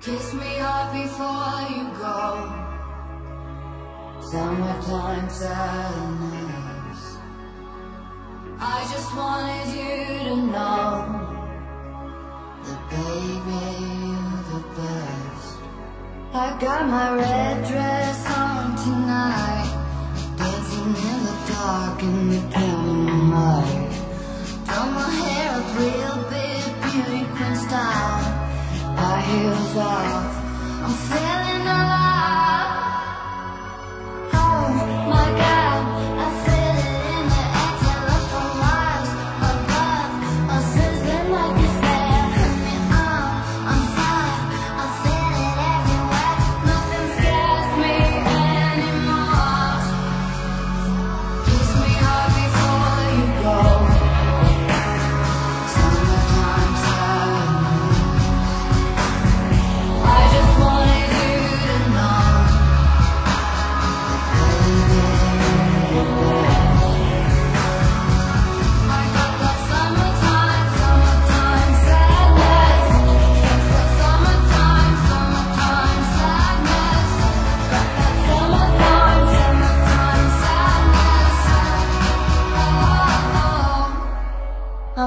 Kiss me hard before you go. Summertime sadness. I just wanted you to know that baby you're the best. I got my red dress on tonight, dancing in the dark in the candlelight. Done heels off, I'm